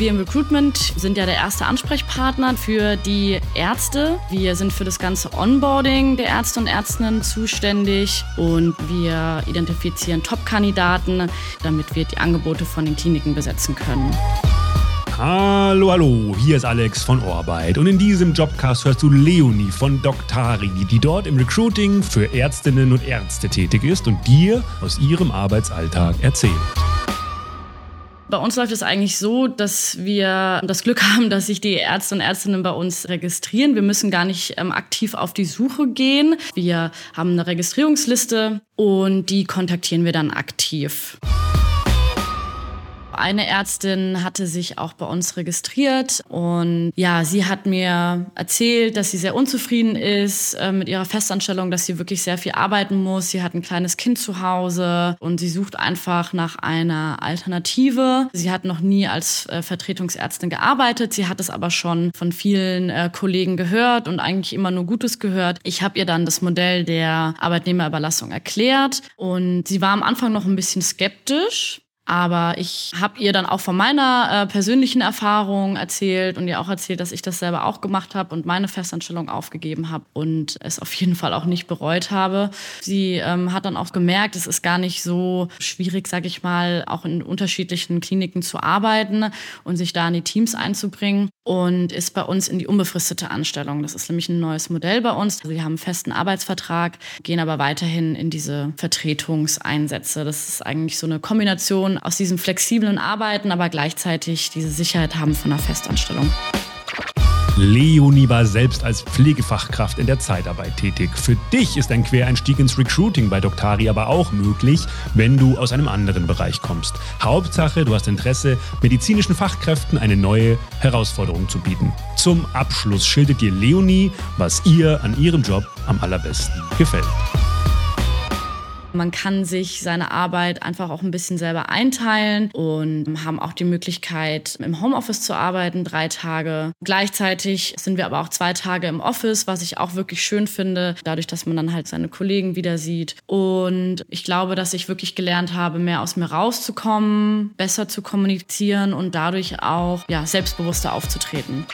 Wir im Recruitment sind ja der erste Ansprechpartner für die Ärzte. Wir sind für das ganze Onboarding der Ärzte und Ärztinnen zuständig und wir identifizieren Top-Kandidaten, damit wir die Angebote von den Kliniken besetzen können. Hallo, hallo, hier ist Alex von Orbeit und in diesem Jobcast hörst du Leonie von Doctari, die dort im Recruiting für Ärztinnen und Ärzte tätig ist und dir aus ihrem Arbeitsalltag erzählt. Bei uns läuft es eigentlich so, dass wir das Glück haben, dass sich die Ärzte und Ärztinnen bei uns registrieren. Wir müssen gar nicht ähm, aktiv auf die Suche gehen. Wir haben eine Registrierungsliste und die kontaktieren wir dann aktiv. Eine Ärztin hatte sich auch bei uns registriert und ja, sie hat mir erzählt, dass sie sehr unzufrieden ist äh, mit ihrer Festanstellung, dass sie wirklich sehr viel arbeiten muss. Sie hat ein kleines Kind zu Hause und sie sucht einfach nach einer Alternative. Sie hat noch nie als äh, Vertretungsärztin gearbeitet. Sie hat es aber schon von vielen äh, Kollegen gehört und eigentlich immer nur Gutes gehört. Ich habe ihr dann das Modell der Arbeitnehmerüberlassung erklärt und sie war am Anfang noch ein bisschen skeptisch. Aber ich habe ihr dann auch von meiner äh, persönlichen Erfahrung erzählt und ihr auch erzählt, dass ich das selber auch gemacht habe und meine Festanstellung aufgegeben habe und es auf jeden Fall auch nicht bereut habe. Sie ähm, hat dann auch gemerkt, es ist gar nicht so schwierig, sage ich mal, auch in unterschiedlichen Kliniken zu arbeiten und sich da in die Teams einzubringen und ist bei uns in die unbefristete Anstellung. Das ist nämlich ein neues Modell bei uns. Also wir haben einen festen Arbeitsvertrag, gehen aber weiterhin in diese Vertretungseinsätze. Das ist eigentlich so eine Kombination aus diesem flexiblen Arbeiten, aber gleichzeitig diese Sicherheit haben von einer Festanstellung. Leonie war selbst als Pflegefachkraft in der Zeitarbeit tätig. Für dich ist ein Quereinstieg ins Recruiting bei Doctari aber auch möglich, wenn du aus einem anderen Bereich kommst. Hauptsache, du hast Interesse, medizinischen Fachkräften eine neue Herausforderung zu bieten. Zum Abschluss schildert dir Leonie, was ihr an ihrem Job am allerbesten gefällt. Man kann sich seine Arbeit einfach auch ein bisschen selber einteilen und haben auch die Möglichkeit, im Homeoffice zu arbeiten, drei Tage. Gleichzeitig sind wir aber auch zwei Tage im Office, was ich auch wirklich schön finde, dadurch, dass man dann halt seine Kollegen wieder sieht. Und ich glaube, dass ich wirklich gelernt habe, mehr aus mir rauszukommen, besser zu kommunizieren und dadurch auch ja, selbstbewusster aufzutreten.